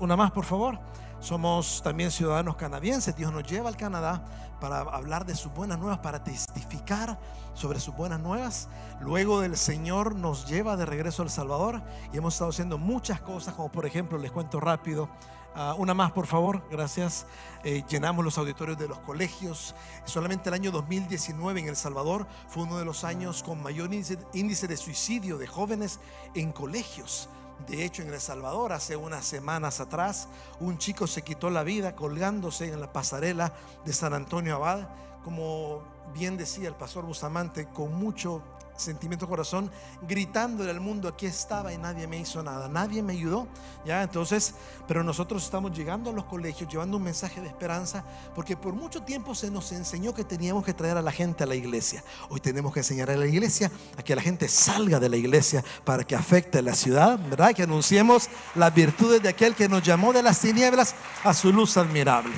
Una más, por favor. Somos también ciudadanos canadienses. Dios nos lleva al Canadá para hablar de sus buenas nuevas, para testificar sobre sus buenas nuevas. Luego del Señor nos lleva de regreso al Salvador y hemos estado haciendo muchas cosas, como por ejemplo, les cuento rápido, ah, una más, por favor, gracias. Eh, llenamos los auditorios de los colegios. Solamente el año 2019 en El Salvador fue uno de los años con mayor índice de suicidio de jóvenes en colegios. De hecho, en El Salvador, hace unas semanas atrás, un chico se quitó la vida colgándose en la pasarela de San Antonio Abad, como bien decía el pastor Bustamante, con mucho sentimiento corazón, gritándole al mundo, aquí estaba y nadie me hizo nada, nadie me ayudó, ya, entonces, pero nosotros estamos llegando a los colegios, llevando un mensaje de esperanza, porque por mucho tiempo se nos enseñó que teníamos que traer a la gente a la iglesia, hoy tenemos que enseñar a la iglesia a que la gente salga de la iglesia para que afecte a la ciudad, ¿verdad? Que anunciemos las virtudes de aquel que nos llamó de las tinieblas a su luz admirable.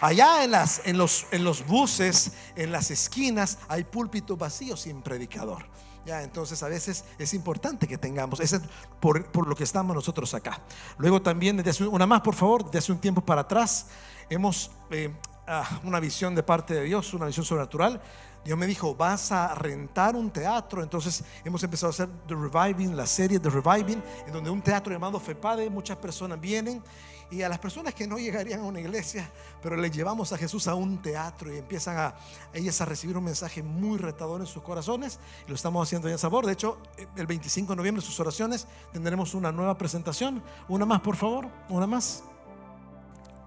Allá en, las, en, los, en los buses, en las esquinas, hay púlpitos vacíos sin predicador. Ya, entonces a veces es importante que tengamos, es por, por, lo que estamos nosotros acá. Luego también, desde una más por favor, desde hace un tiempo para atrás, hemos eh, ah, una visión de parte de Dios, una visión sobrenatural. Dios me dijo, vas a rentar un teatro. Entonces hemos empezado a hacer The Reviving, la serie The Reviving, en donde un teatro llamado FEPADE, muchas personas vienen y a las personas que no llegarían a una iglesia, pero les llevamos a Jesús a un teatro y empiezan a ellas a recibir un mensaje muy retador en sus corazones. lo estamos haciendo en sabor. De hecho, el 25 de noviembre, sus oraciones, tendremos una nueva presentación. Una más, por favor. Una más.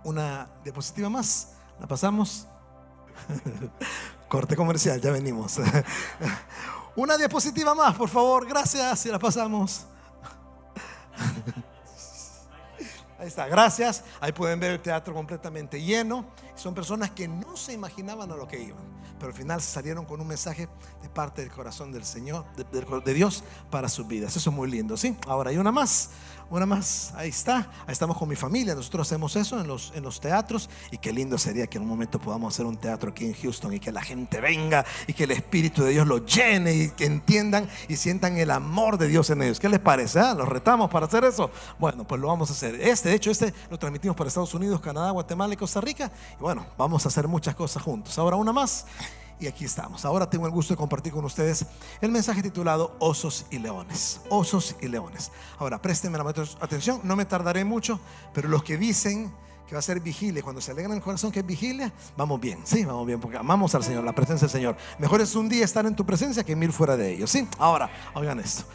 Una diapositiva más. La pasamos. Corte comercial, ya venimos. Una diapositiva más, por favor. Gracias. Y la pasamos. Ahí está, gracias. Ahí pueden ver el teatro completamente lleno. Son personas que no se imaginaban a lo que iban, pero al final salieron con un mensaje de parte del corazón del Señor, de, Dios para sus vidas. Eso es muy lindo, ¿sí? Ahora hay una más una más, ahí está, ahí estamos con mi familia, nosotros hacemos eso en los, en los teatros y qué lindo sería que en un momento podamos hacer un teatro aquí en Houston y que la gente venga y que el Espíritu de Dios lo llene y que entiendan y sientan el amor de Dios en ellos. ¿Qué les parece? Ah? ¿Los retamos para hacer eso? Bueno, pues lo vamos a hacer. Este, de hecho, este lo transmitimos para Estados Unidos, Canadá, Guatemala y Costa Rica. Y bueno, vamos a hacer muchas cosas juntos. Ahora una más y aquí estamos. Ahora tengo el gusto de compartir con ustedes el mensaje titulado Osos y Leones. Osos y Leones. Ahora, préstenme la atención, no me tardaré mucho, pero los que dicen que va a ser vigilia, cuando se alegran el corazón que es vigilia, vamos bien, sí, vamos bien, porque amamos al Señor, la presencia del Señor. Mejor es un día estar en tu presencia que mil fuera de ellos, sí. Ahora, oigan esto.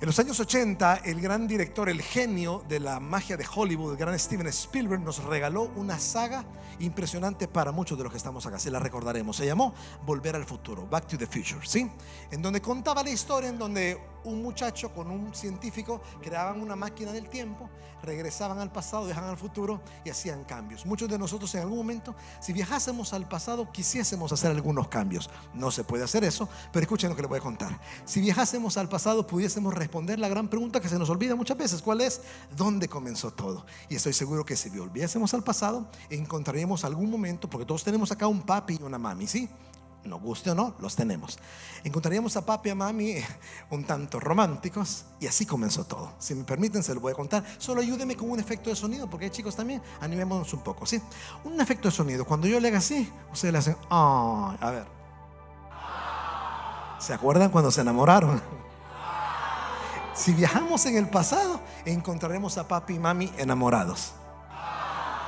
En los años 80, el gran director, el genio de la magia de Hollywood, el gran Steven Spielberg, nos regaló una saga impresionante para muchos de los que estamos acá. Se la recordaremos. Se llamó Volver al Futuro, Back to the Future, ¿sí? En donde contaba la historia en donde un muchacho con un científico creaban una máquina del tiempo, regresaban al pasado, dejaban al futuro y hacían cambios. Muchos de nosotros en algún momento, si viajásemos al pasado, quisiésemos hacer algunos cambios. No se puede hacer eso, pero escuchen lo que les voy a contar. Si viajásemos al pasado, pudiésemos responder la gran pregunta que se nos olvida muchas veces, ¿cuál es? ¿Dónde comenzó todo? Y estoy seguro que si volviésemos al pasado, encontraríamos algún momento, porque todos tenemos acá un papi y una mami, ¿sí? Nos guste o no, los tenemos. Encontraríamos a papi y a mami un tanto románticos y así comenzó todo. Si me permiten, se lo voy a contar. Solo ayúdeme con un efecto de sonido, porque hay chicos también, animémonos un poco, ¿sí? Un efecto de sonido. Cuando yo le haga así, ustedes le hacen, a ver. ¿Se acuerdan cuando se enamoraron? Si viajamos en el pasado, encontraremos a papi y mami enamorados.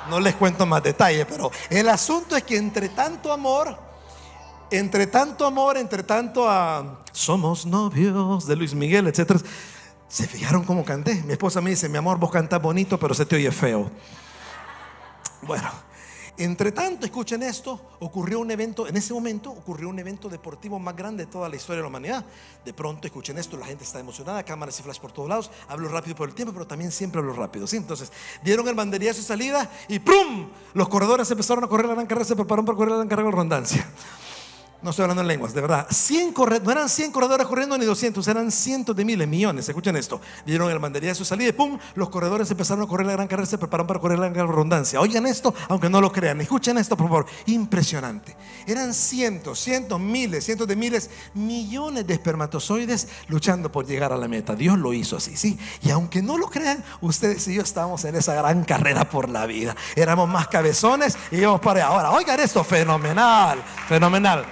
No les cuento más detalles, pero el asunto es que entre tanto amor, entre tanto amor, entre tanto a somos novios de Luis Miguel, etcétera, se fijaron cómo canté. Mi esposa me dice, mi amor, vos cantás bonito, pero se te oye feo. Bueno, entre tanto, escuchen esto, ocurrió un evento, en ese momento ocurrió un evento deportivo más grande de toda la historia de la humanidad. De pronto, escuchen esto, la gente está emocionada, cámaras y flash por todos lados. Hablo rápido por el tiempo, pero también siempre hablo rápido. ¿sí? Entonces, dieron el banderíazo de salida y ¡prum! Los corredores empezaron a correr la gran carrera, se prepararon para correr la gran carrera de redundancia. No estoy hablando en lenguas, de verdad. 100 no eran 100 corredores corriendo ni 200, eran cientos de miles, millones. Escuchen esto. Dieron el bandería de su salida y pum, los corredores empezaron a correr la gran carrera, se prepararon para correr la gran redundancia. Oigan esto, aunque no lo crean. Escuchen esto, por favor. Impresionante. Eran cientos, cientos, miles, cientos de miles, millones de espermatozoides luchando por llegar a la meta. Dios lo hizo así, sí. Y aunque no lo crean, ustedes y yo estábamos en esa gran carrera por la vida. Éramos más cabezones y íbamos para ahora. Oigan esto, fenomenal, fenomenal.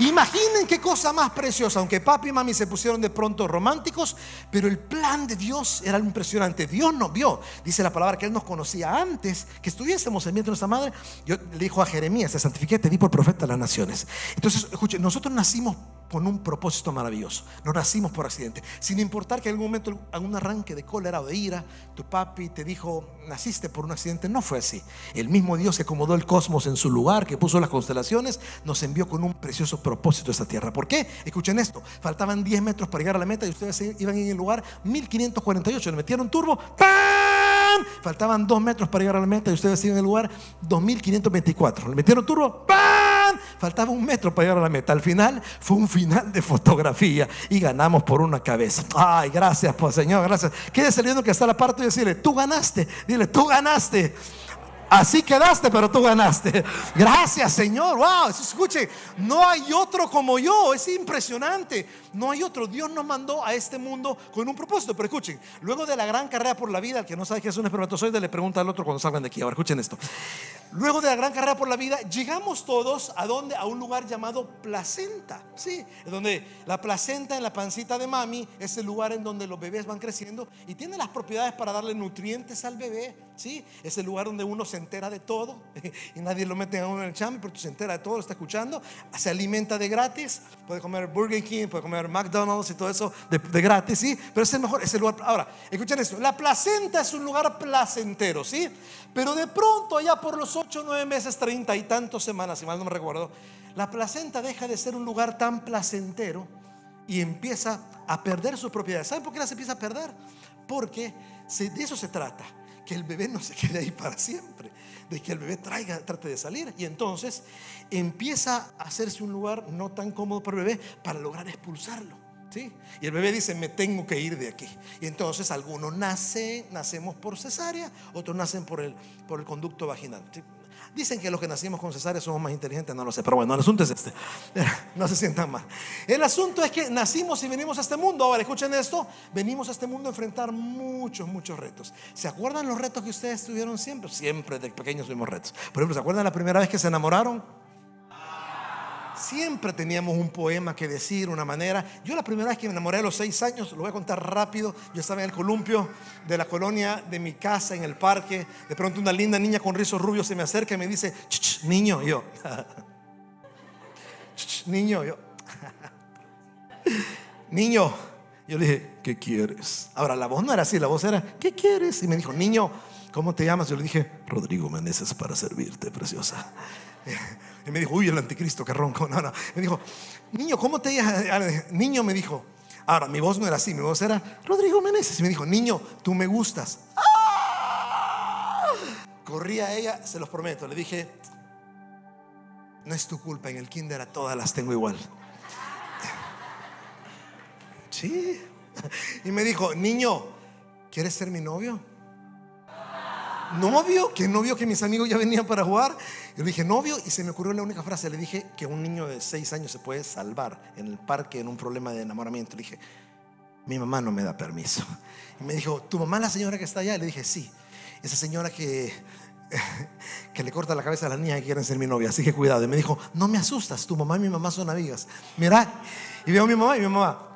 Imaginen qué cosa más preciosa, aunque papi y mami se pusieron de pronto románticos, pero el plan de Dios era impresionante. Dios nos vio, dice la palabra que Él nos conocía antes que estuviésemos en vientre de nuestra madre. Yo le dijo a Jeremías, te santifiqué, te di por profeta a las naciones. Entonces, escuchen, nosotros nacimos con un propósito maravilloso. No nacimos por accidente. Sin importar que en algún momento, algún arranque de cólera o de ira, tu papi te dijo, naciste por un accidente. No fue así. El mismo Dios que acomodó el cosmos en su lugar, que puso las constelaciones, nos envió con un precioso propósito a esta tierra. ¿Por qué? Escuchen esto. Faltaban 10 metros para llegar a la meta y ustedes iban en el lugar 1548. Le metieron turbo. ¡Pam! Faltaban 2 metros para llegar a la meta y ustedes iban en el lugar 2524. Le metieron turbo. ¡Pam! Faltaba un metro para llegar a la meta. Al final fue un final de fotografía y ganamos por una cabeza. Ay, gracias, pues Señor, gracias. Quede saliendo que está la parte y decirle, tú ganaste. Dile, tú ganaste. Así quedaste, pero tú ganaste. Gracias, Señor. Wow, escuche, no hay otro como yo. Es impresionante. No hay otro. Dios nos mandó a este mundo con un propósito. Pero escuchen, luego de la gran carrera por la vida, el que no sabe qué es un espermatozoide le pregunta al otro cuando salgan de aquí. Ahora escuchen esto. Luego de la gran carrera por la vida, llegamos todos a donde a un lugar llamado placenta. Sí, donde la placenta en la pancita de mami es el lugar en donde los bebés van creciendo y tiene las propiedades para darle nutrientes al bebé. Sí, es el lugar donde uno se entera de todo y nadie lo mete a uno en el chame, pero tú se entera de todo, lo está escuchando, se alimenta de gratis, puede comer Burger King, puede comer McDonald's y todo eso de, gratis, sí, pero es el mejor, es el lugar. Ahora, escuchen esto, la placenta es un lugar placentero, sí, pero de pronto allá por los 8, 9 meses, 30 y tantas semanas, si mal no me recuerdo, la placenta deja de ser un lugar tan placentero y empieza a perder sus propiedades. ¿Saben por qué las empieza a perder? Porque de eso se trata, que el bebé no se quede ahí para siempre, de que el bebé traiga, trate de salir y entonces empieza a hacerse un lugar no tan cómodo para el bebé para lograr expulsarlo. Y el bebé dice, me tengo que ir de aquí. Y entonces algunos nacen, nacemos por cesárea, otros nacen por el, por el conducto vaginal. Dicen que los que nacimos con cesárea somos más inteligentes, no lo sé, pero bueno, el asunto es este. No se sientan mal. El asunto es que nacimos y venimos a este mundo. Ahora, escuchen esto, venimos a este mundo a enfrentar muchos, muchos retos. ¿Se acuerdan los retos que ustedes tuvieron siempre? Siempre de pequeños tuvimos retos. Por ejemplo, ¿se acuerdan la primera vez que se enamoraron? Siempre teníamos un poema que decir, una manera. Yo la primera vez que me enamoré a los seis años, lo voy a contar rápido, yo estaba en el columpio de la colonia de mi casa, en el parque. De pronto una linda niña con rizos rubios se me acerca y me dice, niño, yo. niño, yo. niño. Yo le dije, ¿qué quieres? Ahora, la voz no era así, la voz era, ¿qué quieres? Y me dijo, niño, ¿cómo te llamas? Yo le dije, Rodrigo Meneses para servirte, preciosa. Y me dijo, uy, el anticristo que ronco. No, no. Me dijo, niño, ¿cómo te llamas? Niño me dijo, ahora mi voz no era así, mi voz era Rodrigo Meneses. Y me dijo, niño, tú me gustas. ¡Ah! Corrí a ella, se los prometo. Le dije, no es tu culpa, en el kinder todas las tengo igual. Sí. Y me dijo, niño, ¿quieres ser mi novio? Novio, que novio que mis amigos ya venían para jugar. Yo le dije novio y se me ocurrió la única frase. Le dije que un niño de seis años se puede salvar en el parque en un problema de enamoramiento. Le dije, mi mamá no me da permiso. Y me dijo, ¿tu mamá la señora que está allá? Le dije, sí. Esa señora que, que le corta la cabeza a la niña que quieren ser mi novia. Así que cuidado. Y me dijo, no me asustas, tu mamá y mi mamá son amigas. Mira, y veo a mi mamá y mi mamá.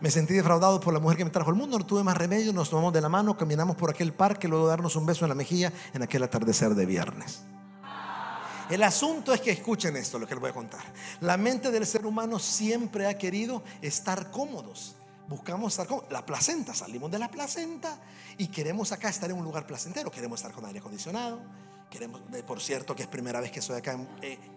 Me sentí defraudado por la mujer que me trajo al mundo, no tuve más remedio, nos tomamos de la mano, caminamos por aquel parque, luego darnos un beso en la mejilla en aquel atardecer de viernes. El asunto es que escuchen esto, lo que les voy a contar. La mente del ser humano siempre ha querido estar cómodos. Buscamos estar cómodos. La placenta, salimos de la placenta y queremos acá estar en un lugar placentero. Queremos estar con aire acondicionado, Queremos, por cierto, que es primera vez que estoy acá en,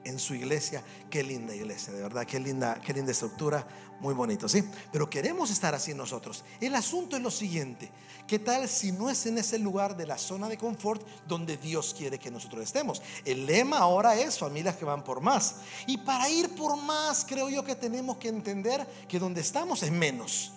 en, su iglesia. Qué linda iglesia, de verdad, qué linda, qué linda estructura, muy bonito, ¿sí? Pero queremos estar así nosotros. El asunto es lo siguiente: ¿qué tal si no es en ese lugar de la zona de confort donde Dios quiere que nosotros estemos? El lema ahora es familias que van por más. Y para ir por más, creo yo que tenemos que entender que donde estamos es menos.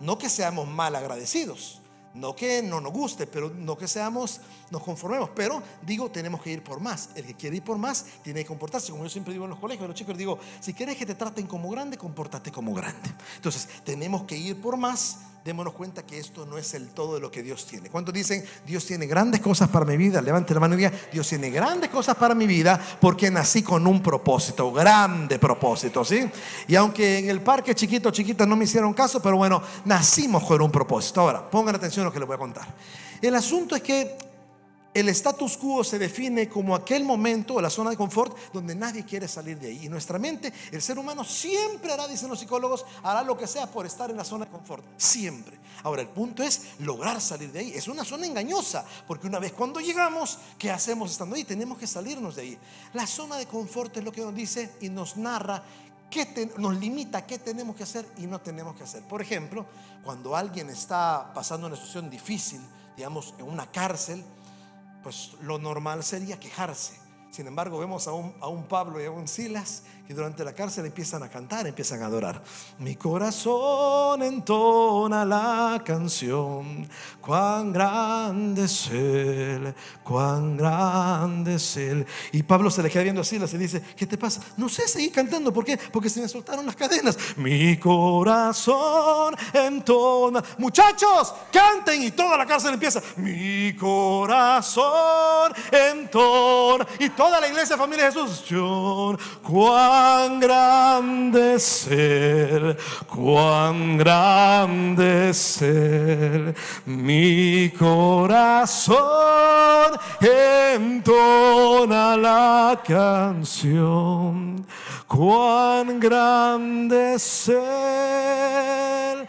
No que seamos mal agradecidos no que no nos guste, pero no que seamos, nos conformemos. Pero digo, tenemos que ir por más. El que quiere ir por más tiene que comportarse. Como yo siempre digo en los colegios, los chicos digo, si quieres que te traten como grande, compórtate como grande. Entonces, tenemos que ir por más démonos cuenta que esto no es el todo de lo que Dios tiene. ¿Cuántos dicen, Dios tiene grandes cosas para mi vida? Levante la mano y diga, Dios tiene grandes cosas para mi vida porque nací con un propósito, grande propósito, ¿sí? Y aunque en el parque chiquito, chiquita no me hicieron caso, pero bueno, nacimos con un propósito. Ahora, pongan atención a lo que les voy a contar. El asunto es que el status quo se define como aquel momento la zona de confort donde nadie quiere salir de ahí. Y nuestra mente, el ser humano siempre hará, dicen los psicólogos, hará lo que sea por estar en la zona de confort. Siempre. Ahora, el punto es lograr salir de ahí. Es una zona engañosa, porque una vez cuando llegamos, ¿qué hacemos estando ahí? Tenemos que salirnos de ahí. La zona de confort es lo que nos dice y nos narra qué nos limita qué tenemos que hacer y no tenemos que hacer. Por ejemplo, cuando alguien está pasando una situación difícil, digamos, en una cárcel, pues lo normal sería quejarse. Sin embargo, vemos a un, a un, Pablo y a un Silas que durante la cárcel empiezan a cantar, empiezan a adorar. Mi corazón entona la canción, cuán grande es Él, cuán grande es Él. Y Pablo se le queda viendo a Silas y dice, ¿qué te pasa? No sé, seguí cantando. ¿Por qué? Porque se me soltaron las cadenas. Mi corazón entona. Muchachos, canten y toda la cárcel empieza. Mi corazón entona. Y toda la iglesia, familia de Jesús, cuán grande es Él, cuán grande es Él. Mi corazón entona la canción, cuán grande es Él.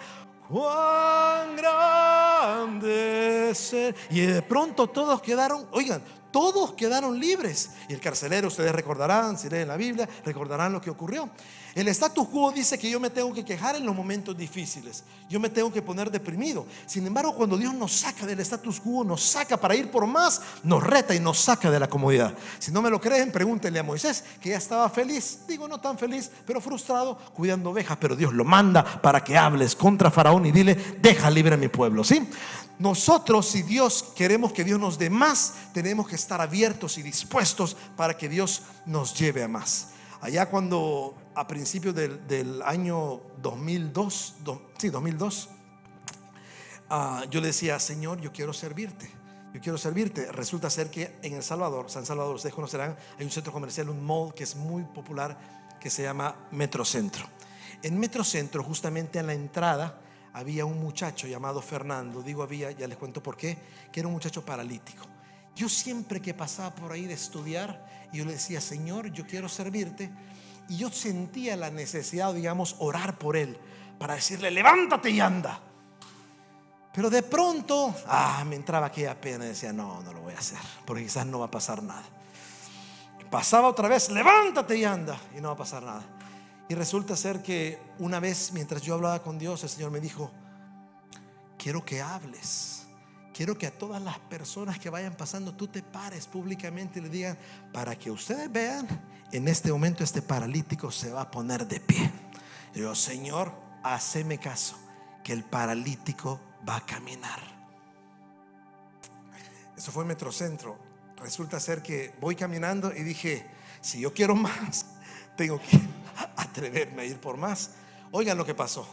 Cuán grande es Él. Y de pronto todos quedaron, oigan, todos quedaron libres. Y el carcelero, ustedes recordarán, si leen la Biblia, recordarán lo que ocurrió. El status quo dice que yo me tengo que quejar en los momentos difíciles. Yo me tengo que poner deprimido. Sin embargo, cuando Dios nos saca del status quo, nos saca para ir por más, nos reta y nos saca de la comodidad. Si no me lo creen, pregúntenle a Moisés, que ya estaba feliz. Digo, no tan feliz, pero frustrado, cuidando ovejas. Pero Dios lo manda para que hables contra Faraón y dile, deja libre a mi pueblo. ¿Sí? Nosotros, si Dios queremos que Dios nos dé más, tenemos que estar abiertos y dispuestos para que Dios nos lleve a más. Allá cuando a principios del, año 2002, sí, 2002, ah, yo le decía, Señor, yo quiero servirte. Yo quiero servirte. Resulta ser que en El Salvador, San Salvador, ustedes conocerán, hay un centro comercial, un mall que es muy popular que se llama Metrocentro. En Metrocentro, justamente en la entrada, había un muchacho llamado Fernando, digo había, ya les cuento por qué, que era un muchacho paralítico. Yo siempre que pasaba por ahí de estudiar, yo le decía, Señor, yo quiero servirte. Y yo sentía la necesidad, digamos, orar por él, para decirle, levántate y anda. Pero de pronto, ah, me entraba aquella pena y decía, no, no lo voy a hacer, porque quizás no va a pasar nada. Pasaba otra vez, levántate y anda, y no va a pasar nada. Y resulta ser que una vez mientras yo hablaba con Dios, el Señor me dijo, quiero que hables. Quiero que a todas las personas que vayan pasando, tú te pares públicamente y le digan, para que ustedes vean, en este momento este paralítico se va a poner de pie. Yo, Señor, haceme caso, que el paralítico va a caminar. Eso fue Metrocentro. Resulta ser que voy caminando y dije, si yo quiero más, tengo que atreverme a ir por más. Oigan lo que pasó.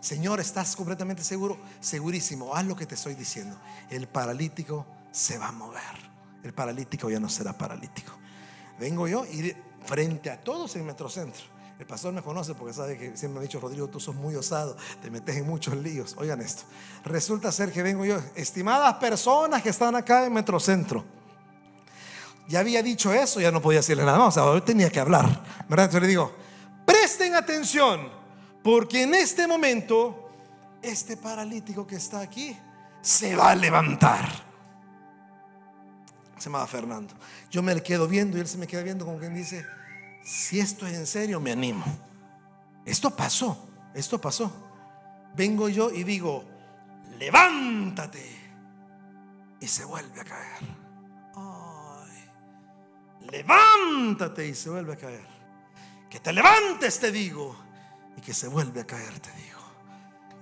Señor, ¿estás completamente seguro? Segurísimo, haz lo que te estoy diciendo. El paralítico se va a mover. El paralítico ya no será paralítico. Vengo yo y frente a todos en Metrocentro. El pastor me conoce porque sabe que siempre me ha dicho, Rodrigo, tú sos muy osado, te metes en muchos líos. Oigan esto. Resulta ser que vengo yo, estimadas personas que están acá en Metrocentro ya había dicho eso, ya no podía decirle nada más, o sea, tenía que hablar, ¿verdad? Entonces le digo, presten atención, porque en este momento, este paralítico que está aquí se va a levantar. Se llamaba Fernando. Yo me le quedo viendo y él se me queda viendo como quien dice, si esto es en serio, me animo. Esto pasó, esto pasó. Vengo yo y digo, levántate. Y se vuelve a caer. levántate y se vuelve a caer. Que te levantes, te digo, y que se vuelve a caer, te digo.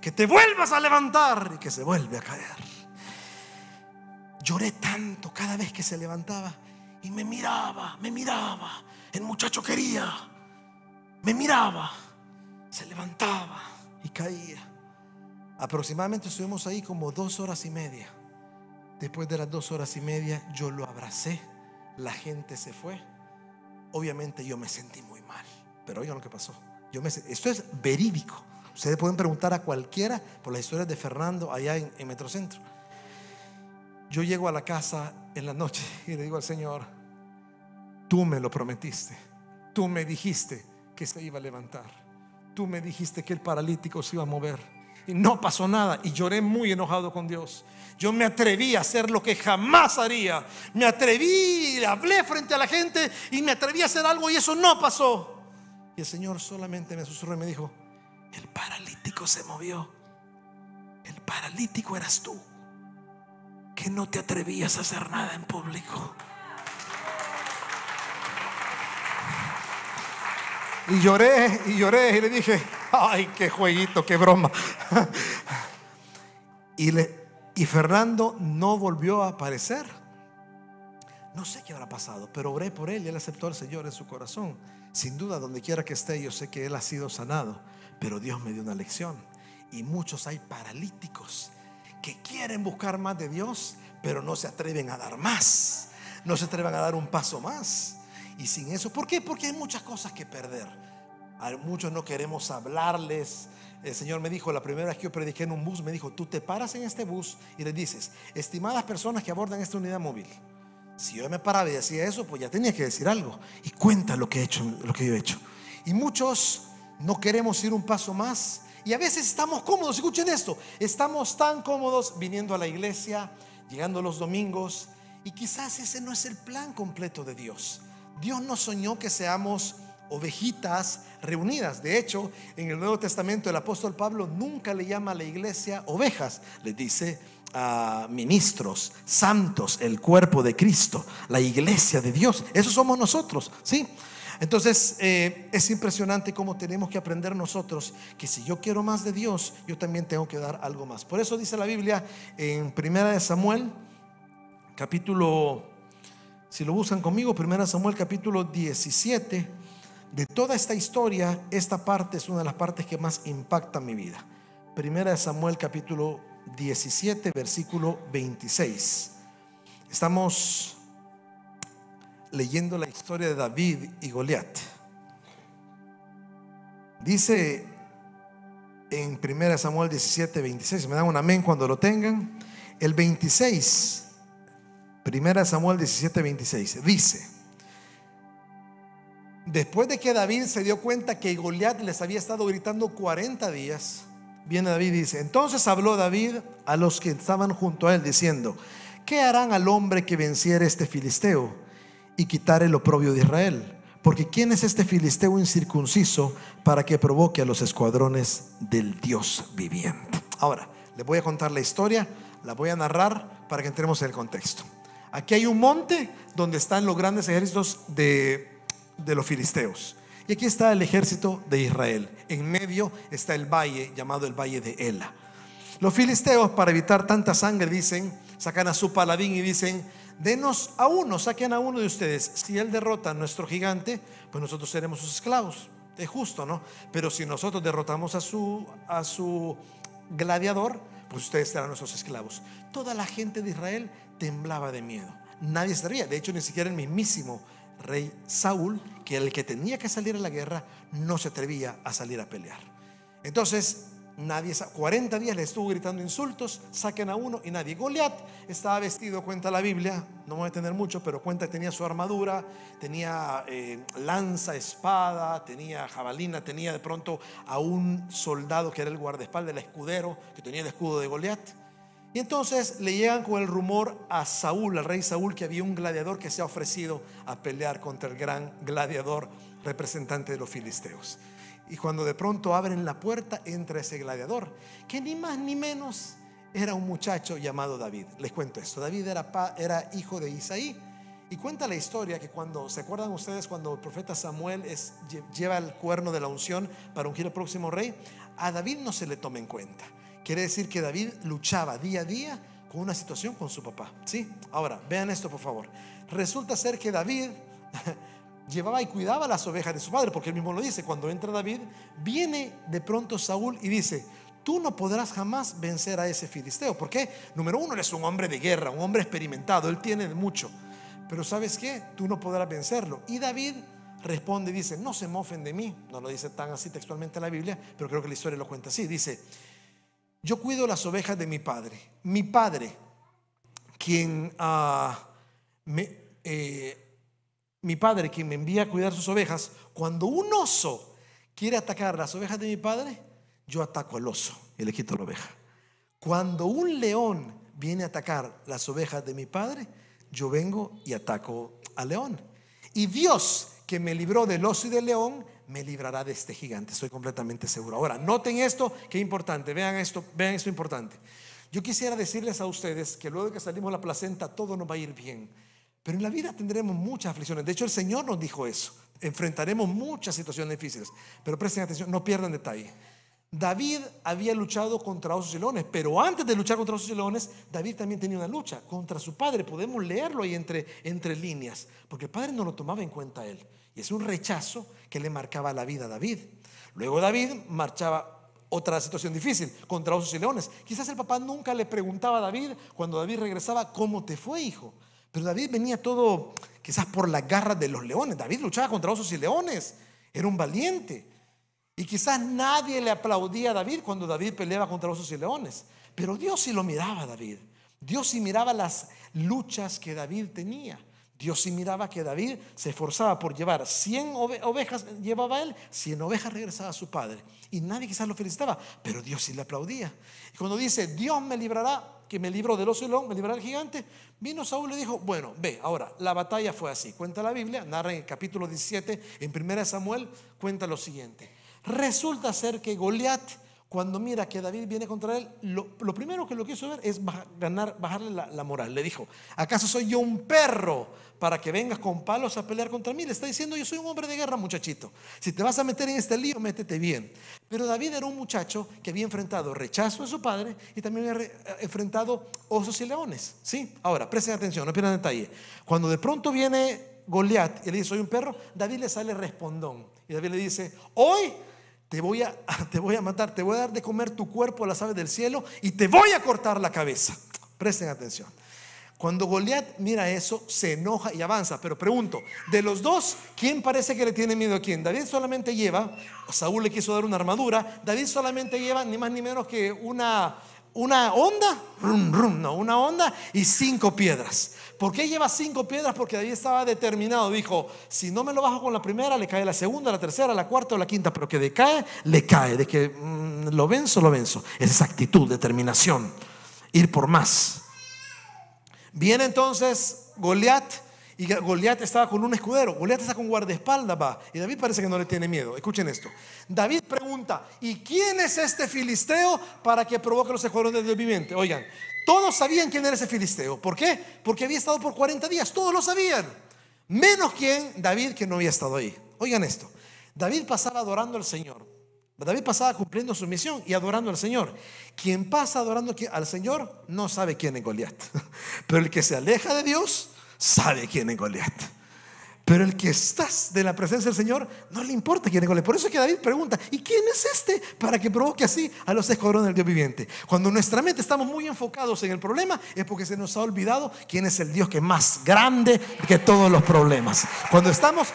Que te vuelvas a levantar y que se vuelve a caer. Lloré tanto cada vez que se levantaba y me miraba, me miraba. El muchacho quería, me miraba, se levantaba y caía. Aproximadamente estuvimos ahí como dos horas y media. Después de las dos horas y media yo lo abracé, la gente se fue. Obviamente yo me sentí muy mal, pero oigan lo que pasó. Yo me, esto es verídico. Ustedes pueden preguntar a cualquiera por las historias de Fernando allá en, en Metrocentro. Yo llego a la casa en la noche y le digo al Señor, tú me lo prometiste, tú me dijiste que se iba a levantar, tú me dijiste que el paralítico se iba a mover y no pasó nada y lloré muy enojado con Dios. Yo me atreví a hacer lo que jamás haría, me atreví, hablé frente a la gente y me atreví a hacer algo y eso no pasó. Y el Señor solamente me susurró y me dijo, el paralítico se movió, el paralítico eras tú que no te atrevías a hacer nada en público. Y lloré y lloré y le dije, ay, qué jueguito, qué broma. Y, le, y Fernando no volvió a aparecer. No sé qué habrá pasado, pero oré por él y él aceptó al Señor en su corazón. Sin duda, donde quiera que esté, yo sé que él ha sido sanado, pero Dios me dio una lección. Y muchos hay paralíticos que quieren buscar más de Dios, pero no se atreven a dar más. No se atreven a dar un paso más. Y sin eso, ¿por qué? Porque hay muchas cosas que perder. A muchos no queremos hablarles. El Señor me dijo, la primera vez que yo prediqué en un bus, me dijo, tú te paras en este bus y le dices, estimadas personas que abordan esta unidad móvil. Si yo me paraba y decía eso, pues ya tenía que decir algo. Y cuenta lo que he hecho, lo que yo he hecho. Y muchos no queremos ir un paso más y a veces estamos cómodos, escuchen esto, estamos tan cómodos viniendo a la iglesia, llegando los domingos, y quizás ese no es el plan completo de Dios. Dios no soñó que seamos ovejitas reunidas. De hecho, en el Nuevo Testamento el apóstol Pablo nunca le llama a la iglesia ovejas, le dice ministros, santos, el cuerpo de Cristo, la iglesia de Dios. Eso somos nosotros, ¿sí? Entonces eh, es impresionante cómo tenemos que aprender nosotros que si yo quiero más de Dios, yo también tengo que dar algo más. Por eso dice la Biblia en Primera de Samuel, capítulo, si lo buscan conmigo, Primera de Samuel capítulo 17, de toda esta historia, esta parte es una de las partes que más impacta mi vida. Primera de Samuel capítulo 17, versículo 26. Estamos leyendo la historia de David y Goliat. Dice en 1 Samuel 17, 26, me dan un amén cuando lo tengan. El 26, 1 Samuel 17, 26, dice, después de que David se dio cuenta que Goliat les había estado gritando 40 días, viene David y dice, entonces habló David a los que estaban junto a él diciendo, ¿qué harán al hombre que venciera este filisteo? y quitar el oprobio de Israel. Porque ¿quién es este filisteo incircunciso para que provoque a los escuadrones del Dios viviente? Ahora, les voy a contar la historia, la voy a narrar para que entremos en el contexto. Aquí hay un monte donde están los grandes ejércitos de los filisteos. Y aquí está el ejército de Israel. En medio está el valle llamado el valle de Ela. Los filisteos, para evitar tanta sangre, dicen, sacan a su paladín y dicen, denos a uno, saquen a uno de ustedes. Si él derrota a nuestro gigante, pues nosotros seremos sus esclavos. Es justo, ¿no? Pero si nosotros derrotamos a su, a su gladiador, pues ustedes serán nuestros esclavos. Toda la gente de Israel temblaba de miedo. Nadie se ría. De hecho, ni siquiera el mismísimo rey Saúl, que el que tenía que salir a la guerra, no se atrevía a salir a pelear. Entonces, Nadie, 40 días le estuvo gritando insultos, saquen a uno y nadie. Goliat estaba vestido, cuenta la Biblia, no voy a tener mucho, pero cuenta que tenía su armadura, tenía eh, lanza, espada, tenía jabalina, tenía de pronto a un soldado que era el guardaespaldas, el escudero, que tenía el escudo de Goliat. Y entonces le llegan con el rumor a Saúl, al rey Saúl, que había un gladiador que se ha ofrecido a pelear contra el gran gladiador representante de los filisteos. Y cuando de pronto abren la puerta, entra ese gladiador, que ni más ni menos era un muchacho llamado David. Les cuento esto. David era, era hijo de Isaí. Y cuenta la historia que cuando, ¿se acuerdan ustedes cuando el profeta Samuel lleva el cuerno de la unción para ungir al próximo rey? A David no se le toma en cuenta. Quiere decir que David luchaba día a día con una situación con su papá. ¿Sí? Ahora, vean esto por favor. Resulta ser que David llevaba y cuidaba las ovejas de su padre, porque él mismo lo dice, cuando entra David, viene de pronto Saúl y dice, tú no podrás jamás vencer a ese filisteo. ¿Por qué? Número uno, él es un hombre de guerra, un hombre experimentado, él tiene mucho. Pero ¿sabes qué? Tú no podrás vencerlo. Y David responde y dice, no se mofen de mí. No lo dice tan así textualmente la Biblia, pero creo que la historia lo cuenta así. Dice, yo cuido las ovejas de mi padre. Mi padre, quien ah, me... Eh, mi padre, quien me envía a cuidar sus ovejas, cuando un oso quiere atacar las ovejas de mi padre, yo ataco al oso y le quito la oveja. Cuando un león viene a atacar las ovejas de mi padre, yo vengo y ataco al león. Y Dios, que me libró del oso y del león, me librará de este gigante. Estoy completamente seguro. Ahora, noten esto, que importante. Vean esto, vean esto importante. Yo quisiera decirles a ustedes que luego que salimos la placenta, todo nos va a ir bien. Pero en la vida tendremos muchas aflicciones. De hecho, el Señor nos dijo eso. Enfrentaremos muchas situaciones difíciles. Pero presten atención, no pierdan detalle. David había luchado contra osos y leones, pero antes de luchar contra osos y leones, David también tenía una lucha contra su padre. Podemos leerlo ahí entre, entre líneas, porque el padre no lo tomaba en cuenta él. Y es un rechazo que le marcaba la vida a David. Luego David marchaba otra situación difícil contra osos y leones. Quizás el papá nunca le preguntaba a David cuando David regresaba, ¿cómo te fue, hijo? Pero David venía todo quizás por las garras de los leones. David luchaba contra osos y leones. Era un valiente. Y quizás nadie le aplaudía a David cuando David peleaba contra osos y leones. Pero Dios sí lo miraba a David. Dios sí miraba las luchas que David tenía. Dios sí miraba que David se esforzaba por llevar 100 ovejas, llevaba él, 100 ovejas regresaba a su padre. Y nadie quizás lo felicitaba, pero Dios sí le aplaudía. Y cuando dice, Dios me librará, que me libró del oso y león, me librará el gigante, vino Saúl y le dijo, bueno, ve, ahora, la batalla fue así. Cuenta la Biblia, narra en el capítulo 17, en 1 Samuel, cuenta lo siguiente. Resulta ser que Goliat cuando mira que David viene contra él, lo, primero que lo quiso ver es ganar, bajarle la, moral. Le dijo, ¿acaso soy yo un perro para que vengas con palos a pelear contra mí? Le está diciendo, yo soy un hombre de guerra, muchachito. Si te vas a meter en este lío, métete bien. Pero David era un muchacho que había enfrentado rechazo de su padre y también había enfrentado osos y leones. ¿Sí? Ahora, presten atención, no pierdan detalle. Cuando de pronto viene Goliat y le dice, soy un perro, David le sale respondón. Y David le dice, hoy te voy, a, te voy a matar, te voy a dar de comer tu cuerpo a las aves del cielo y te voy a cortar la cabeza. Presten atención. Cuando Goliat mira eso, se enoja y avanza. Pero pregunto, de los dos, ¿quién parece que le tiene miedo a quién? David solamente lleva, Saúl le quiso dar una armadura, David solamente lleva ni más ni menos que una, una onda, no, una onda y cinco piedras. ¿Por qué lleva cinco piedras? Porque David estaba determinado. Dijo, si no me lo bajo con la primera, le cae la segunda, la tercera, la cuarta o la quinta. Pero que decae, le cae. De que mm, lo venzo, lo venzo. Es esa actitud, determinación. Ir por más. Viene entonces Goliat. Y Goliat estaba con un escudero. Goliat está con guardaespaldas, va. Y David parece que no le tiene miedo. Escuchen esto. David pregunta: ¿Y quién es este filisteo para que provoque los escuadrones del viviente? Oigan, todos sabían quién era ese filisteo. ¿Por qué? Porque había estado por 40 días. Todos lo sabían. Menos quien, David, que no había estado ahí. Oigan esto. David pasaba adorando al Señor. David pasaba cumpliendo su misión y adorando al Señor. Quien pasa adorando al Señor no sabe quién es Goliat. Pero el que se aleja de Dios sabe quién es Goliat. Pero el que estás de la presencia del Señor no le importa quién es Goliat. Por eso es que David pregunta, ¿y quién es este para que provoque así a los escuadrones del Dios viviente? Cuando nuestra mente estamos muy enfocados en el problema es porque se nos ha olvidado quién es el Dios que es más grande que todos los problemas. Cuando estamos,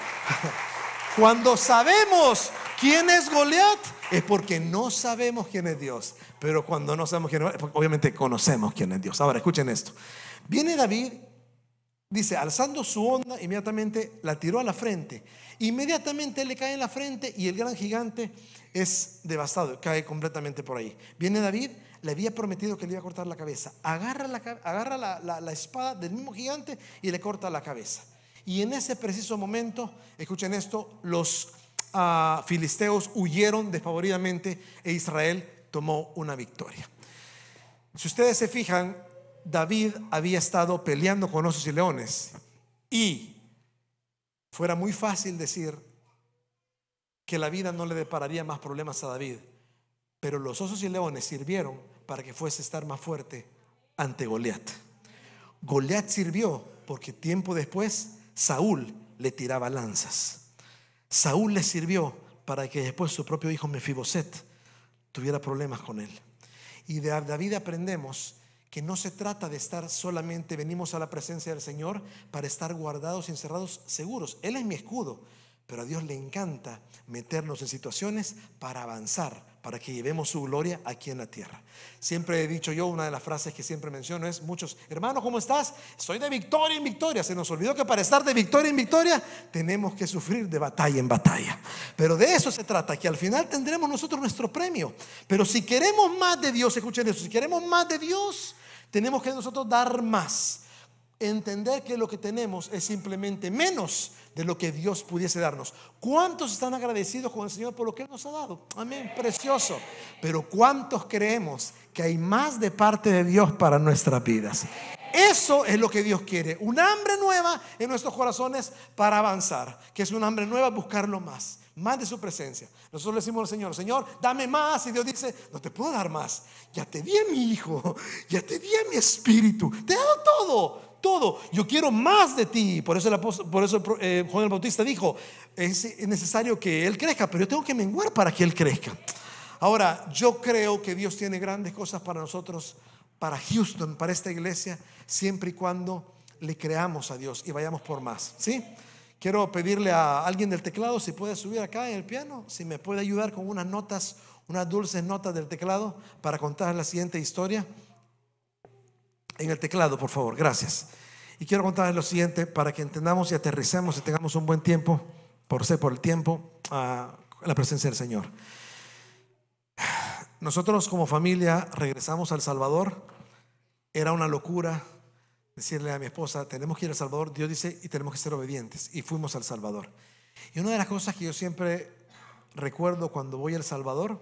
cuando sabemos quién es Goliat es porque no sabemos quién es Dios. Pero cuando no sabemos quién es, obviamente conocemos quién es Dios. Ahora escuchen esto. Viene David dice, alzando su onda, inmediatamente la tiró a la frente. Inmediatamente le cae en la frente y el gran gigante es devastado, cae completamente por ahí. Viene David, le había prometido que le iba a cortar la cabeza. Agarra la, agarra la, espada del mismo gigante y le corta la cabeza. Y en ese preciso momento, escuchen esto, los ah, filisteos huyeron desfavoridamente e Israel tomó una victoria. Si ustedes se fijan, David había estado peleando con osos y leones y fuera muy fácil decir que la vida no le depararía más problemas a David, pero los osos y leones sirvieron para que fuese estar más fuerte ante Goliat. Goliat sirvió porque tiempo después Saúl le tiraba lanzas. Saúl le sirvió para que después su propio hijo Mefiboset tuviera problemas con él. Y de David aprendemos que no se trata de estar solamente, venimos a la presencia del Señor para estar guardados y encerrados seguros. Él es mi escudo, pero a Dios le encanta meternos en situaciones para avanzar, para que llevemos su gloria aquí en la tierra. Siempre he dicho yo, una de las frases que siempre menciono es, muchos, hermano, ¿cómo estás? Estoy de victoria en victoria. Se nos olvidó que para estar de victoria en victoria tenemos que sufrir de batalla en batalla. Pero de eso se trata, que al final tendremos nosotros nuestro premio. Pero si queremos más de Dios, escuchen eso, si queremos más de Dios, tenemos que nosotros dar más entender que lo que tenemos es simplemente menos de lo que Dios pudiese darnos. ¿Cuántos están agradecidos con el Señor por lo que Él nos ha dado? Amén, precioso. Pero ¿cuántos creemos que hay más de parte de Dios para nuestras vidas? Eso es lo que Dios quiere. Un hambre nueva en nuestros corazones para avanzar. Que es un hambre nueva buscarlo más. Más de su presencia. Nosotros le decimos al Señor, Señor, dame más. Y Dios dice, no te puedo dar más. Ya te di a mi hijo. Ya te di a mi espíritu. Te he dado todo todo. Yo quiero más de ti. Por eso, por eso eh, Juan el Bautista dijo, es necesario que Él crezca, pero yo tengo que menguar para que Él crezca. Ahora, yo creo que Dios tiene grandes cosas para nosotros, para Houston, para esta iglesia, siempre y cuando le creamos a Dios y vayamos por más. ¿Sí? Quiero pedirle a alguien del teclado si puede subir acá en el piano, si me puede ayudar con unas notas, unas dulces notas del teclado para contar la siguiente historia en el teclado, por favor. Gracias. Y quiero contarles lo siguiente para que entendamos y aterricemos y tengamos un buen tiempo, por ser por el tiempo, a la presencia del Señor. Nosotros como familia regresamos al Salvador. Era una locura decirle a mi esposa, tenemos que ir al Salvador. Dios dice, y tenemos que ser obedientes. Y fuimos al Salvador. Y una de las cosas que yo siempre recuerdo cuando voy al Salvador,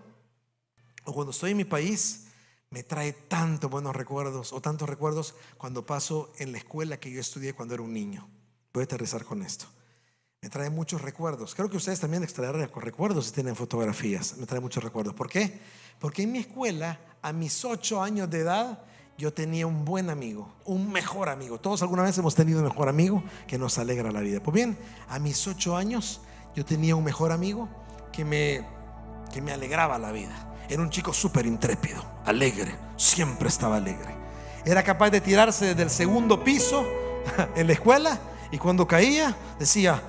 o cuando estoy en mi país, me trae tantos buenos recuerdos o tantos recuerdos cuando paso en la escuela que yo estudié cuando era un niño. Voy a aterrizar con esto. Me trae muchos recuerdos. Creo que ustedes también extraerán recuerdos si tienen fotografías. Me trae muchos recuerdos. ¿Por qué? Porque en mi escuela, a mis ocho años de edad, yo tenía un buen amigo, un mejor amigo. Todos alguna vez hemos tenido un mejor amigo que nos alegra la vida. Pues bien, a mis ocho años yo tenía un mejor amigo que me, que me alegraba la vida. Era un chico súper intrépido, alegre, siempre estaba alegre. Era capaz de tirarse desde el segundo piso en la escuela y cuando caía decía,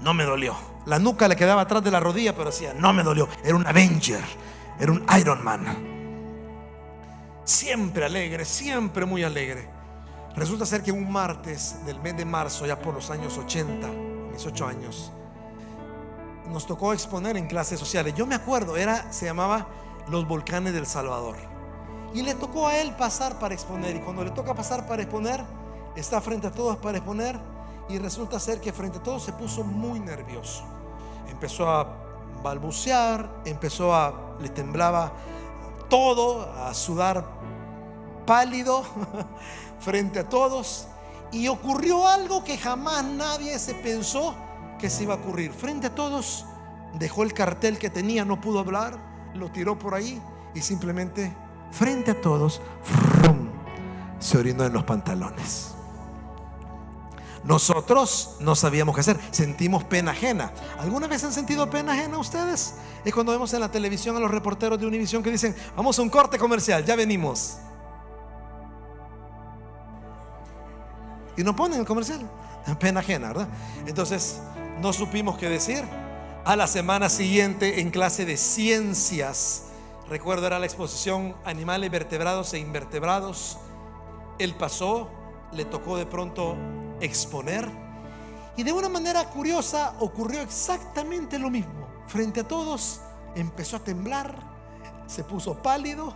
no me dolió. La nuca le quedaba atrás de la rodilla, pero decía, no me dolió. Era un Avenger, era un Iron Man. Siempre alegre, siempre muy alegre. Resulta ser que un martes del mes de marzo, ya por los años 80, mis ocho años, nos tocó exponer en clases sociales. Yo me acuerdo, era, se llamaba los volcanes del Salvador. Y le tocó a él pasar para exponer. Y cuando le toca pasar para exponer, está frente a todos para exponer. Y resulta ser que frente a todos se puso muy nervioso. Empezó a balbucear, empezó a, le temblaba todo, a sudar pálido frente a todos. Y ocurrió algo que jamás nadie se pensó que se iba a ocurrir. Frente a todos, dejó el cartel que tenía, no pudo hablar lo tiró por ahí y simplemente frente a todos se orinó en los pantalones. Nosotros no sabíamos qué hacer, sentimos pena ajena. ¿Alguna vez han sentido pena ajena ustedes? Es cuando vemos en la televisión a los reporteros de Univisión que dicen, vamos a un corte comercial, ya venimos. Y no ponen el comercial. Pena ajena, ¿verdad? Entonces, no supimos qué decir a la semana siguiente en clase de ciencias. Recuerdo era la exposición animales vertebrados e invertebrados. Él pasó, le tocó de pronto exponer y de una manera curiosa ocurrió exactamente lo mismo. Frente a todos empezó a temblar, se puso pálido,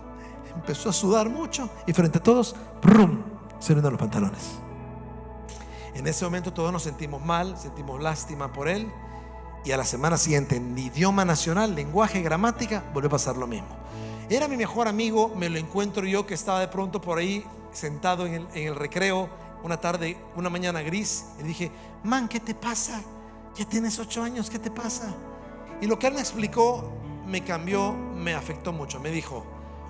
empezó a sudar mucho y frente a todos, ¡brum! se le los pantalones. En ese momento todos nos sentimos mal, sentimos lástima por él. Y a la semana siguiente, en idioma nacional, lenguaje, gramática, volvió a pasar lo mismo. Era mi mejor amigo, me lo encuentro yo que estaba de pronto por ahí sentado en el, recreo, una tarde, una mañana gris, y dije, man, ¿qué te pasa? Ya tienes ocho años, ¿qué te pasa? Y lo que él me explicó me cambió, me afectó mucho. Me dijo,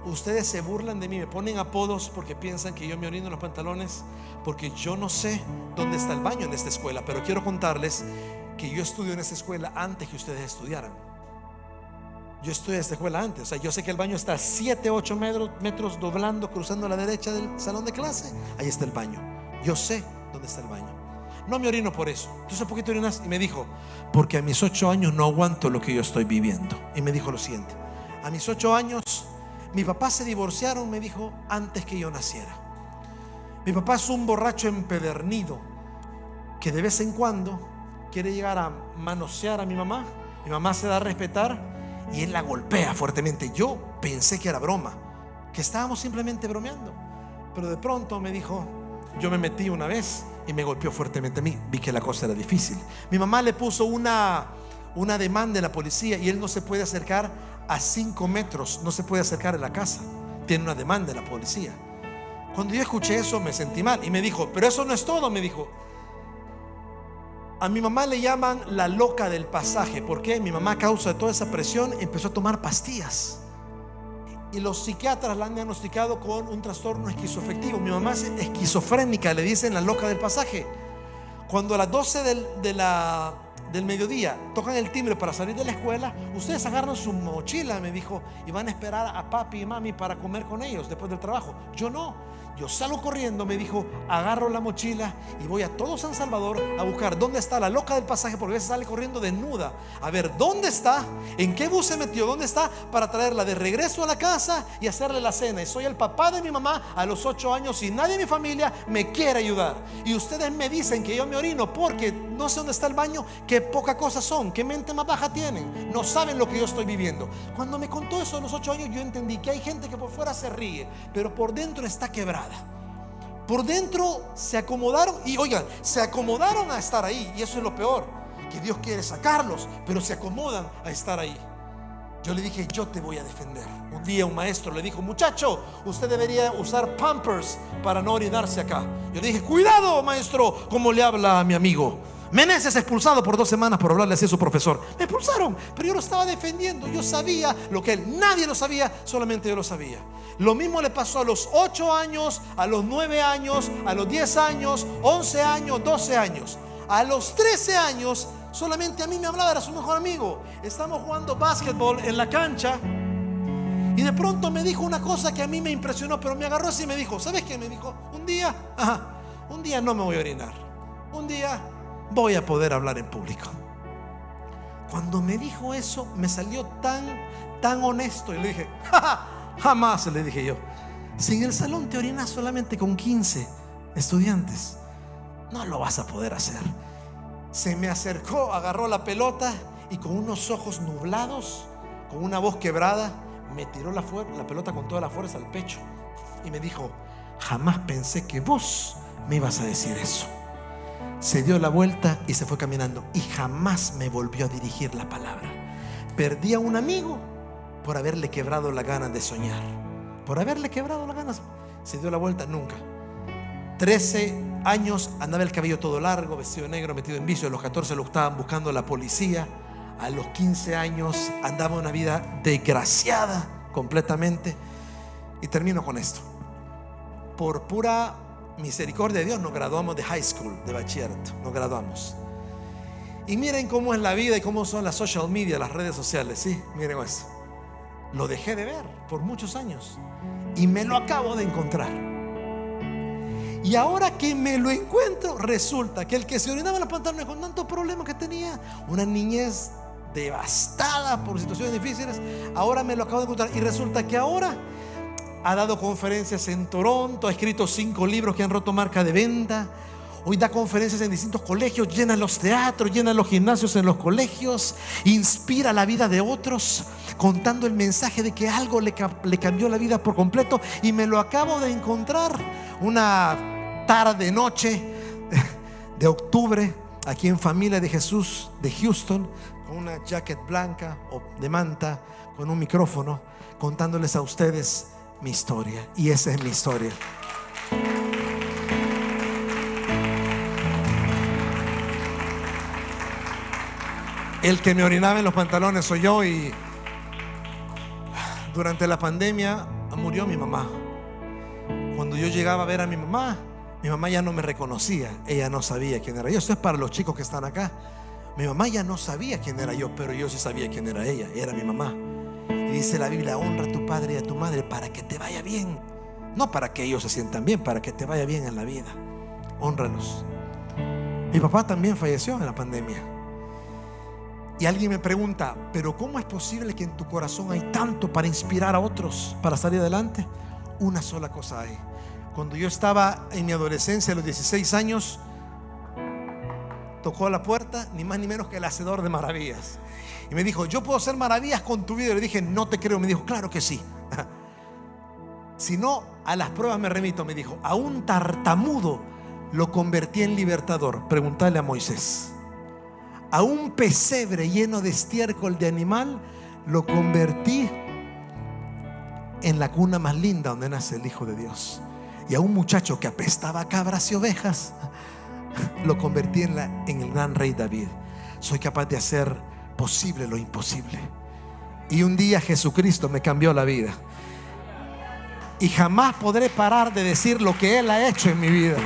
ustedes se burlan de mí, me ponen apodos porque piensan que yo me orino en los pantalones, porque yo no sé dónde está el baño en esta escuela, pero quiero contarles que yo estudio en esta escuela antes que ustedes estudiaran. Yo estudié en esta escuela antes, o sea, yo sé que el baño está 7, 8 metros, metros doblando, cruzando a la derecha del salón de clase. Ahí está el baño. Yo sé dónde está el baño. No me orino por eso. Entonces, ¿por qué te orinas? Y me dijo, porque a mis 8 años no aguanto lo que yo estoy viviendo. Y me dijo lo siguiente, a mis 8 años mi papá se divorciaron, me dijo, antes que yo naciera. Mi papá es un borracho empedernido que de vez en cuando quiere llegar a manosear a mi mamá. Mi mamá se da a respetar y él la golpea fuertemente. Yo pensé que era broma, que estábamos simplemente bromeando. Pero de pronto me dijo, yo me metí una vez y me golpeó fuertemente a mí. Vi que la cosa era difícil. Mi mamá le puso una, una demanda a la policía y él no se puede acercar a 5 metros, no se puede acercar a la casa. Tiene una demanda de la policía. Cuando yo escuché eso me sentí mal y me dijo, pero eso no es todo, me dijo. A mi mamá le llaman la loca del pasaje. porque Mi mamá a causa de toda esa presión empezó a tomar pastillas. Y los psiquiatras la han diagnosticado con un trastorno esquizoafectivo. Mi mamá es esquizofrénica, le dicen la loca del pasaje. Cuando a las 12 de la del mediodía tocan el timbre para salir de la escuela, ustedes agarran su mochila, me dijo, y van a esperar a papi y mami para comer con ellos después del trabajo. Yo no. Yo salgo corriendo, me dijo, agarro la mochila y voy a todo San Salvador a buscar dónde está la loca del pasaje, porque a veces sale corriendo desnuda. A ver dónde está, en qué bus se metió, dónde está, para traerla de regreso a la casa y hacerle la cena. Y soy el papá de mi mamá a los ocho años y nadie de mi familia me quiere ayudar. Y ustedes me dicen que yo me orino porque no sé dónde está el baño, qué poca cosa son, qué mente más baja tienen. No saben lo que yo estoy viviendo. Cuando me contó eso a los ocho años, yo entendí que hay gente que por fuera se ríe, pero por dentro está quebrada. Por dentro se acomodaron y oigan, se acomodaron a estar ahí. Y eso es lo peor, que Dios quiere sacarlos, pero se acomodan a estar ahí. Yo le dije, yo te voy a defender. Un día un maestro le dijo, muchacho, usted debería usar pampers para no orinarse acá. Yo le dije, cuidado, maestro, como le habla a mi amigo. Meneses expulsado por dos semanas por hablarle así a su profesor. Me expulsaron, pero yo lo estaba defendiendo. Yo sabía lo que él, nadie lo sabía, solamente yo lo sabía. Lo mismo le pasó a los 8 años, a los 9 años, a los 10 años, 11 años, 12 años. A los 13 años, solamente a mí me hablaba, era su mejor amigo. Estamos jugando básquetbol en la cancha. Y de pronto me dijo una cosa que a mí me impresionó, pero me agarró así y me dijo, ¿sabes qué? Me dijo, un día, un día no me voy a orinar. Un día voy a poder hablar en público. Cuando me dijo eso, me salió tan, tan honesto y le dije, jamás le dije yo, si en el salón te orinas solamente con 15 estudiantes, no lo vas a poder hacer. Se me acercó, agarró la pelota y con unos ojos nublados, con una voz quebrada, me tiró la, la pelota con toda la fuerza al pecho y me dijo, jamás pensé que vos me ibas a decir eso se dio la vuelta y se fue caminando y jamás me volvió a dirigir la palabra. Perdí a un amigo por haberle quebrado la gana de soñar. Por haberle quebrado la ganas. Se dio la vuelta nunca. Trece años andaba el cabello todo largo, vestido negro, metido en vicio. A los 14 lo estaban buscando la policía. A los 15 años andaba una vida desgraciada completamente. Y termino con esto. Por pura misericordia de Dios, nos graduamos de high school, de bachillerato, nos graduamos. Y miren cómo es la vida y cómo son las social media, las redes sociales, ¿sí? Miren eso. Lo dejé de ver por muchos años y me lo acabo de encontrar. Y ahora que me lo encuentro, resulta que el que se orinaba en los pantalones con tantos problemas que tenía, una niñez devastada por situaciones difíciles, ahora me lo acabo de encontrar. Y resulta que ahora ha dado conferencias en Toronto, ha escrito cinco libros que han roto marca de venta. Hoy da conferencias en distintos colegios, llena los teatros, llena los gimnasios en los colegios, inspira la vida de otros contando el mensaje de que algo le, cambió la vida por completo y me lo acabo de encontrar una tarde, noche de octubre, aquí en Familia de Jesús de Houston, con una jacket blanca o de manta, con un micrófono, contándoles a ustedes mi historia. Y esa es mi historia. El que me orinaba en los pantalones soy yo y durante la pandemia murió mi mamá. Cuando yo llegaba a ver a mi mamá, mi mamá ya no me reconocía, ella no sabía quién era yo. Esto es para los chicos que están acá. Mi mamá ya no sabía quién era yo, pero yo sí sabía quién era ella, era mi mamá. Dice la Biblia, honra a tu padre y a tu madre para que te vaya bien. No para que ellos se sientan bien, para que te vaya bien en la vida. Honralos. Mi papá también falleció en la pandemia. Y alguien me pregunta, pero ¿cómo es posible que en tu corazón hay tanto para inspirar a otros para salir adelante? Una sola cosa hay. Cuando yo estaba en mi adolescencia, a los 16 años, tocó la puerta, ni más ni menos que el hacedor de maravillas. Y me dijo, yo puedo hacer maravillas con tu vida. Le dije, no te creo. Me dijo, claro que sí. si no, a las pruebas me remito. Me dijo, a un tartamudo lo convertí en libertador. Preguntarle a Moisés. A un pesebre lleno de estiércol de animal lo convertí en la cuna más linda donde nace el Hijo de Dios. Y a un muchacho que apestaba cabras y ovejas lo convertí en, la, en el gran rey David. Soy capaz de hacer posible lo imposible. Y un día Jesucristo me cambió la vida. Y jamás podré parar de decir lo que Él ha hecho en mi vida.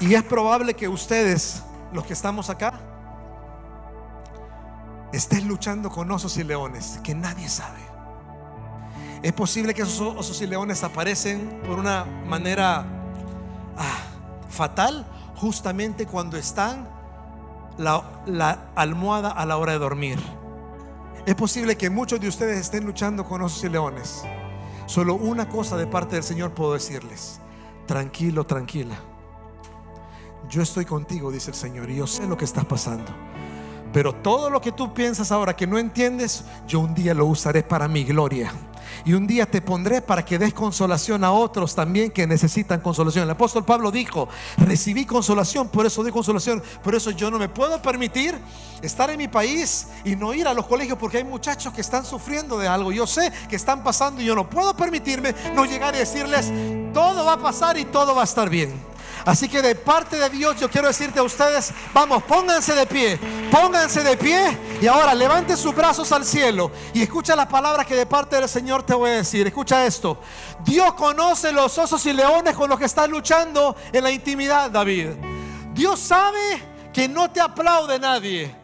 Y es probable que ustedes, los que estamos acá, estén luchando con osos y leones que nadie sabe. Es posible que esos osos y leones aparecen por una manera ah, fatal justamente cuando están la, la almohada a la hora de dormir. Es posible que muchos de ustedes estén luchando con osos y leones. Solo una cosa de parte del Señor puedo decirles. Tranquilo, tranquila. Yo estoy contigo, dice el Señor, y yo sé lo que está pasando. Pero todo lo que tú piensas ahora que no entiendes, yo un día lo usaré para mi gloria. Y un día te pondré para que des consolación a otros también que necesitan consolación. El apóstol Pablo dijo, recibí consolación, por eso doy consolación. Por eso yo no me puedo permitir estar en mi país y no ir a los colegios porque hay muchachos que están sufriendo de algo. Yo sé que están pasando y yo no puedo permitirme no llegar y decirles, todo va a pasar y todo va a estar bien. Así que de parte de Dios yo quiero decirte a ustedes, vamos, pónganse de pie, pónganse de pie y ahora levante sus brazos al cielo y escucha las palabras que de parte del Señor te voy a decir. Escucha esto. Dios conoce los osos y leones con los que estás luchando en la intimidad, David. Dios sabe que no te aplaude nadie.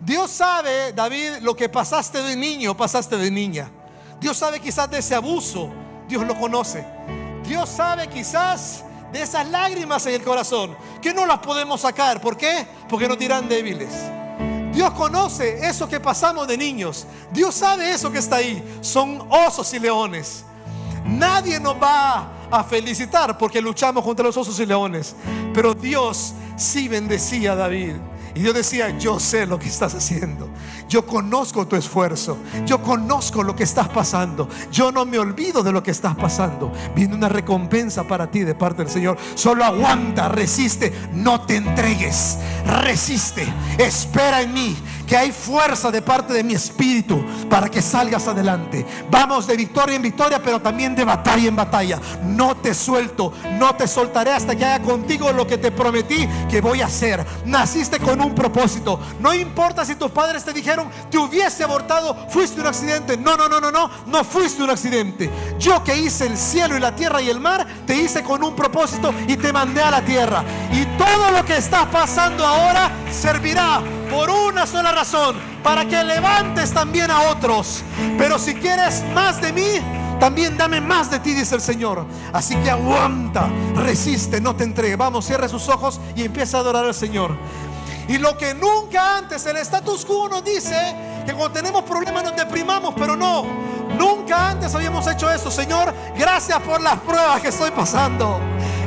Dios sabe, David, lo que pasaste de niño, pasaste de niña. Dios sabe quizás de ese abuso. Dios lo conoce. Dios sabe quizás de esas lágrimas en el corazón que no las podemos sacar. ¿Por qué? Porque nos dirán débiles. Dios conoce eso que pasamos de niños. Dios sabe eso que está ahí. Son osos y leones. Nadie nos va a felicitar porque luchamos contra los osos y leones. Pero Dios sí bendecía a David. Y Dios decía, yo sé lo que estás haciendo. Yo conozco tu esfuerzo. Yo conozco lo que estás pasando. Yo no me olvido de lo que estás pasando. Viene una recompensa para ti de parte del Señor. Solo aguanta, resiste. No te entregues. Resiste. Espera en mí. Que hay fuerza de parte de mi espíritu para que salgas adelante. Vamos de victoria en victoria, pero también de batalla en batalla. No te suelto. No te soltaré hasta que haga contigo lo que te prometí que voy a hacer. Naciste con un propósito. No importa si tus padres te dijeron te hubiese abortado, fuiste un accidente. No, no, no, no, no, no fuiste un accidente. Yo que hice el cielo y la tierra y el mar, te hice con un propósito y te mandé a la tierra. Y todo lo que está pasando ahora servirá por una sola razón, para que levantes también a otros. Pero si quieres más de mí, también dame más de ti, dice el Señor. Así que aguanta, resiste, no te entregue. Vamos, cierre sus ojos y empieza a adorar al Señor. Y lo que nunca antes el status quo nos dice que cuando tenemos problemas nos deprimamos, pero no. Nunca antes habíamos hecho eso, Señor. Gracias por las pruebas que estoy pasando.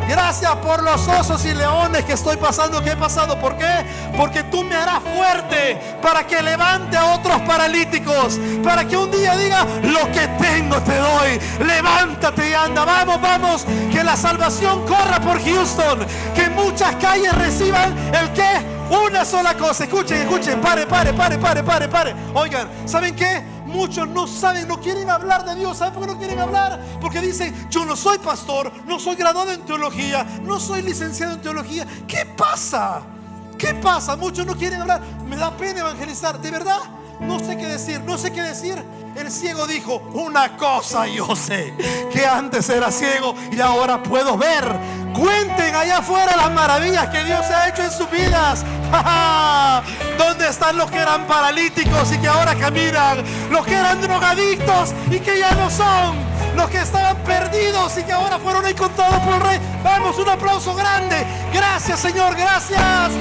Gracias por los osos y leones que estoy pasando, que he pasado. ¿Por qué? Porque tú me harás fuerte para que levante a otros paralíticos. Para que un día diga, lo que tengo te doy. Levántate y anda. Vamos, vamos. Que la salvación corra por Houston. Que muchas calles reciban el que una sola cosa. Escuchen, escuchen. Pare, pare, pare, pare, pare, pare. Oigan, ¿saben qué? Muchos no saben, no quieren hablar de Dios. ¿Saben por qué no quieren hablar? Porque dicen, yo no soy pastor, no soy graduado en teología, no soy licenciado en teología. ¿Qué pasa? ¿Qué pasa? Muchos no quieren hablar. Me da pena evangelizar. ¿De verdad? No sé qué decir, no sé qué decir. El ciego dijo, una cosa yo sé, que antes era ciego y ahora puedo ver. Cuenten allá afuera las maravillas que Dios ha hecho en sus vidas. ¿Dónde están los que eran paralíticos y que ahora caminan? Los que eran drogadictos y que ya no son. Los que estaban perdidos y que ahora fueron encontrados por el rey. Vamos, un aplauso grande. Gracias Señor, gracias.